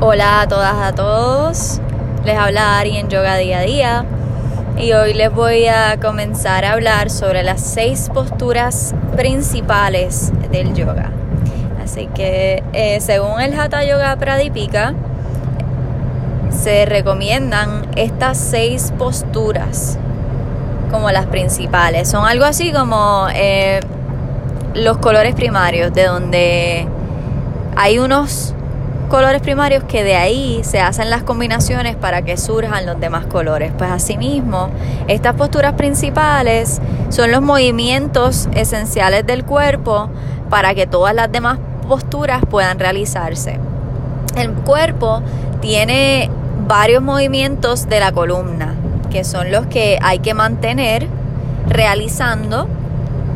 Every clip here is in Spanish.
Hola a todas, a todos. Les habla Ari en Yoga Día a Día y hoy les voy a comenzar a hablar sobre las seis posturas principales del yoga. Así que eh, según el Hatha Yoga Pradipika, se recomiendan estas seis posturas como las principales. Son algo así como eh, los colores primarios, de donde hay unos colores primarios que de ahí se hacen las combinaciones para que surjan los demás colores. Pues asimismo, estas posturas principales son los movimientos esenciales del cuerpo para que todas las demás posturas puedan realizarse. El cuerpo tiene varios movimientos de la columna, que son los que hay que mantener realizando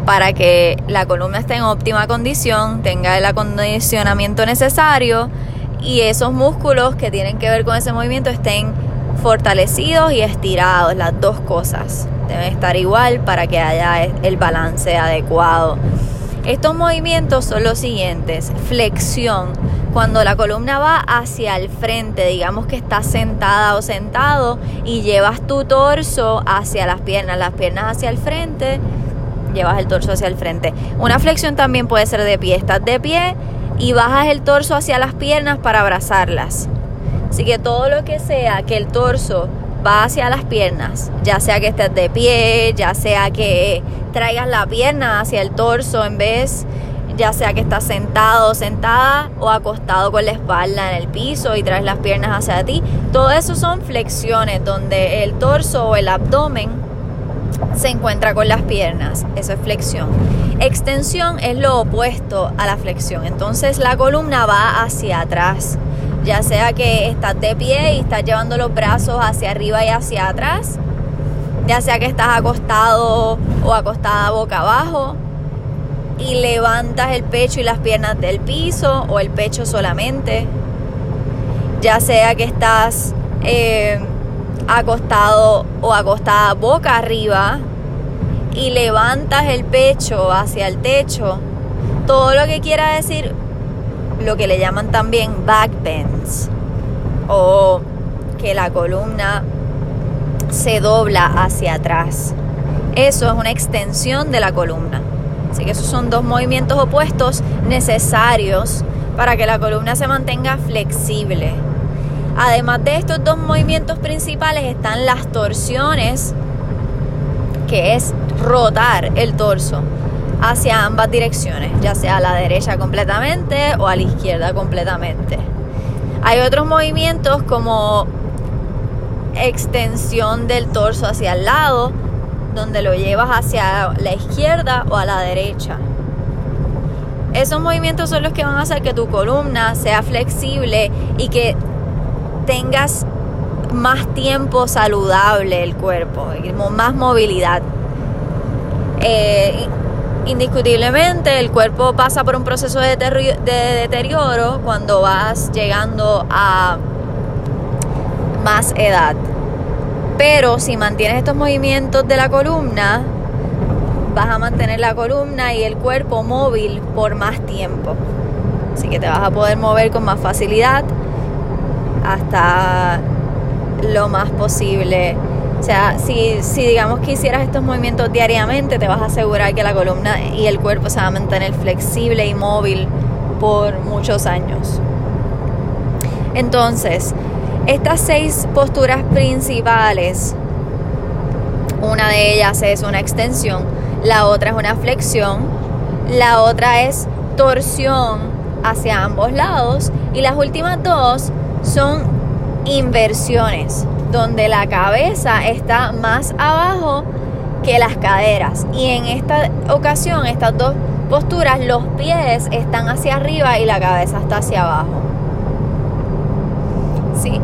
para que la columna esté en óptima condición, tenga el acondicionamiento necesario y esos músculos que tienen que ver con ese movimiento estén fortalecidos y estirados, las dos cosas deben estar igual para que haya el balance adecuado. Estos movimientos son los siguientes, flexión, cuando la columna va hacia el frente, digamos que estás sentada o sentado y llevas tu torso hacia las piernas, las piernas hacia el frente, llevas el torso hacia el frente. Una flexión también puede ser de pie, estás de pie y bajas el torso hacia las piernas para abrazarlas. Así que todo lo que sea que el torso va hacia las piernas, ya sea que estés de pie, ya sea que traigas la pierna hacia el torso en vez, ya sea que estás sentado sentada o acostado con la espalda en el piso y traes las piernas hacia ti, todo eso son flexiones donde el torso o el abdomen se encuentra con las piernas, eso es flexión. Extensión es lo opuesto a la flexión. Entonces la columna va hacia atrás. Ya sea que estás de pie y estás llevando los brazos hacia arriba y hacia atrás. Ya sea que estás acostado o acostada boca abajo. Y levantas el pecho y las piernas del piso o el pecho solamente. Ya sea que estás eh, acostado o acostada boca arriba y levantas el pecho hacia el techo, todo lo que quiera decir lo que le llaman también back bends o que la columna se dobla hacia atrás. Eso es una extensión de la columna. Así que esos son dos movimientos opuestos necesarios para que la columna se mantenga flexible. Además de estos dos movimientos principales están las torsiones, que es rotar el torso hacia ambas direcciones, ya sea a la derecha completamente o a la izquierda completamente. Hay otros movimientos como extensión del torso hacia el lado, donde lo llevas hacia la izquierda o a la derecha. Esos movimientos son los que van a hacer que tu columna sea flexible y que tengas más tiempo saludable el cuerpo, más movilidad. Eh, indiscutiblemente el cuerpo pasa por un proceso de, deterioro cuando vas llegando a más edad. Pero si mantienes estos movimientos de la columna, vas a mantener la columna y el cuerpo móvil por más tiempo. Así que te vas a poder mover con más facilidad hasta lo más posible. O sea, si, si digamos que hicieras estos movimientos diariamente, te vas a asegurar que la columna y el cuerpo se va a mantener flexible y móvil por muchos años. Entonces, estas seis posturas principales, una de ellas es una extensión, la otra es una flexión, la otra es torsión hacia ambos lados y las últimas dos son inversiones, donde la cabeza está más abajo que las caderas. Y en esta ocasión, estas dos posturas, los pies están hacia arriba y la cabeza está hacia abajo. Sí.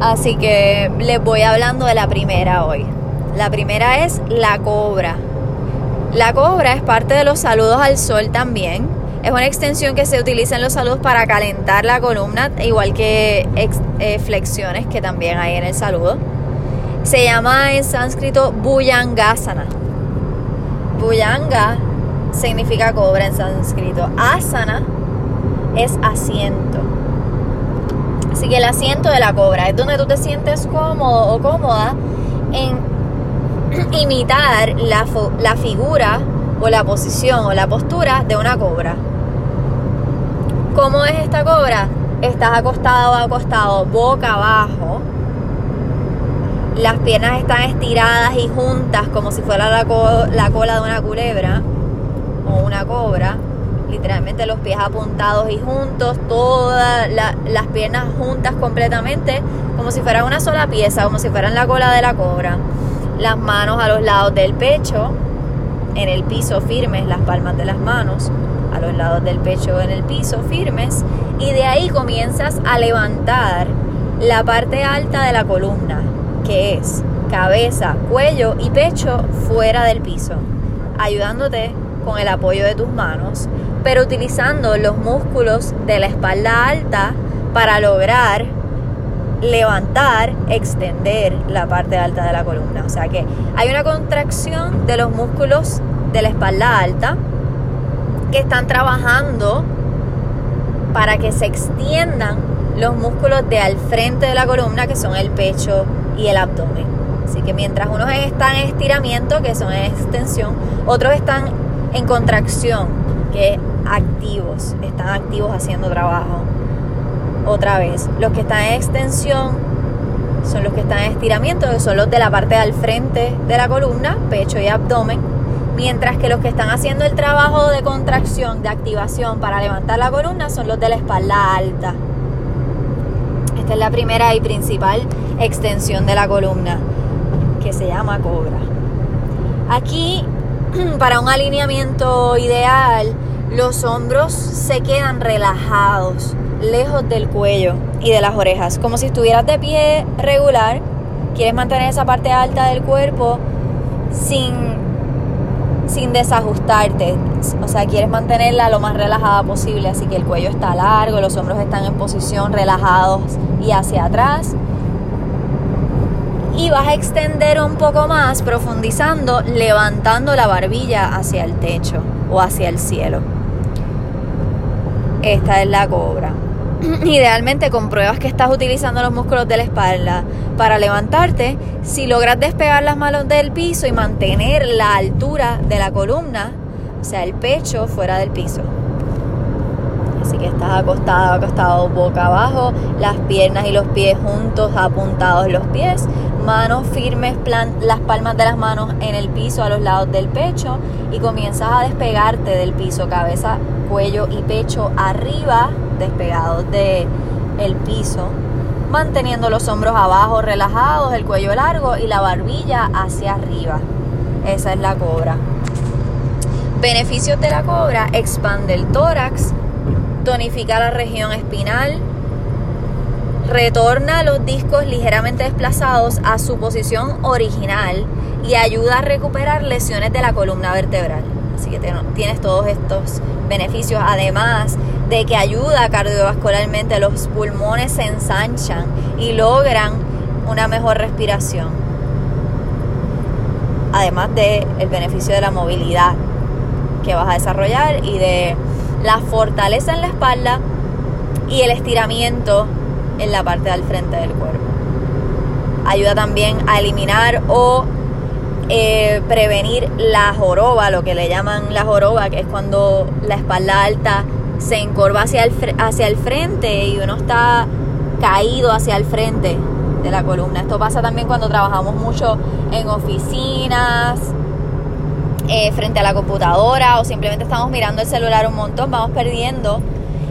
Así que les voy hablando de la primera hoy. La primera es la cobra. La cobra es parte de los saludos al sol también es una extensión que se utiliza en los saludos para calentar la columna, igual que eh, flexiones que también hay en el saludo. Se llama en sánscrito Bhujangasana. Bhujanga significa cobra en sánscrito. Asana es asiento. Así que el asiento de la cobra es donde tú te sientes cómodo o cómoda en imitar la, la figura o la posición o la postura de una cobra. ¿Cómo es esta cobra? Estás acostado o acostado boca abajo. Las piernas están estiradas y juntas como si fuera la, la cola de una culebra o una cobra. Literalmente los pies apuntados y juntos, todas las piernas juntas completamente, como si fuera una sola pieza, como si fueran la cola de la cobra. Las manos a los lados del pecho, en el piso firmes, las palmas de las manos a los lados del pecho en el piso firmes y de ahí comienzas a levantar la parte alta de la columna, que es cabeza, cuello y pecho fuera del piso, ayudándote con el apoyo de tus manos, pero utilizando los músculos de la espalda alta para lograr levantar, extender la parte alta de la columna. O sea que hay una contracción de los músculos de la espalda alta que están trabajando para que se extiendan los músculos de al frente de la columna, que son el pecho y el abdomen. Así que mientras unos están en estiramiento, que son en extensión, otros están en contracción, que activos, están activos haciendo trabajo. Otra vez, los que están en extensión son los que están en estiramiento, que son los de la parte de al frente de la columna, pecho y abdomen mientras que los que están haciendo el trabajo de contracción, de activación para levantar la columna son los de la espalda alta. Esta es la primera y principal extensión de la columna, que se llama cobra. Aquí, para un alineamiento ideal, los hombros se quedan relajados, lejos del cuello y de las orejas, como si estuvieras de pie regular. Quieres mantener esa parte alta del cuerpo sin sin desajustarte. O sea, quieres mantenerla lo más relajada posible, así que el cuello está largo, los hombros están en posición relajados y hacia atrás. Y vas a extender un poco más, profundizando, levantando la barbilla hacia el techo o hacia el cielo. Esta es la cobra. Idealmente compruebas que estás utilizando los músculos de la espalda para levantarte. Si logras despegar las manos del piso y mantener la altura de la columna, o sea, el pecho fuera del piso. Que estás acostado, acostado boca abajo, las piernas y los pies juntos, apuntados los pies, manos firmes, las palmas de las manos en el piso a los lados del pecho y comienzas a despegarte del piso, cabeza, cuello y pecho arriba despegados del el piso, manteniendo los hombros abajo relajados, el cuello largo y la barbilla hacia arriba. Esa es la cobra. Beneficios de la cobra, expande el tórax, tonifica la región espinal, retorna los discos ligeramente desplazados a su posición original y ayuda a recuperar lesiones de la columna vertebral. Así que tienes todos estos beneficios, además de que ayuda cardiovascularmente, los pulmones se ensanchan y logran una mejor respiración. Además del el beneficio de la movilidad que vas a desarrollar y de la fortaleza en la espalda y el estiramiento en la parte del frente del cuerpo. Ayuda también a eliminar o eh, prevenir la joroba, lo que le llaman la joroba, que es cuando la espalda alta se encorva hacia el, hacia el frente y uno está caído hacia el frente de la columna. Esto pasa también cuando trabajamos mucho en oficinas, eh, frente a la computadora o simplemente estamos mirando el celular un montón, vamos perdiendo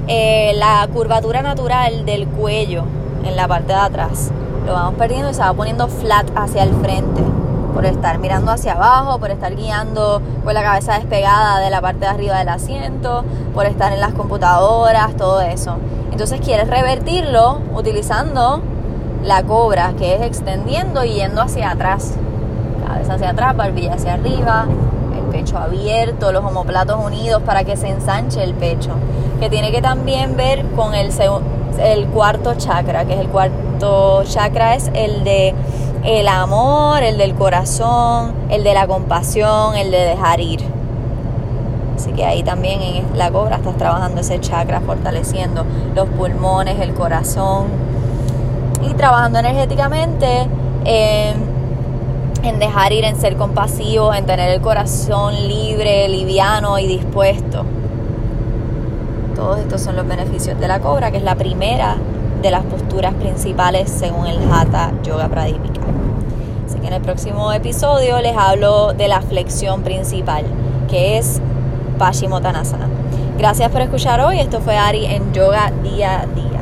eh, la curvatura natural del cuello en la parte de atrás. Lo vamos perdiendo y se va poniendo flat hacia el frente por estar mirando hacia abajo, por estar guiando con la cabeza despegada de la parte de arriba del asiento, por estar en las computadoras, todo eso. Entonces quieres revertirlo utilizando la cobra, que es extendiendo y yendo hacia atrás. Cabeza hacia atrás, barbilla hacia arriba, pecho abierto, los homoplatos unidos para que se ensanche el pecho. Que tiene que también ver con el, el cuarto chakra, que es el cuarto chakra, es el de el amor, el del corazón, el de la compasión, el de dejar ir. Así que ahí también en la cobra estás trabajando ese chakra, fortaleciendo los pulmones, el corazón, y trabajando energéticamente en dejar ir, en ser compasivo, en tener el corazón libre, liviano y dispuesto. Todos estos son los beneficios de la cobra, que es la primera de las posturas principales según el Hatha Yoga Pradipika. Así que en el próximo episodio les hablo de la flexión principal, que es Paschimottanasana. Gracias por escuchar hoy. Esto fue Ari en Yoga Día a Día.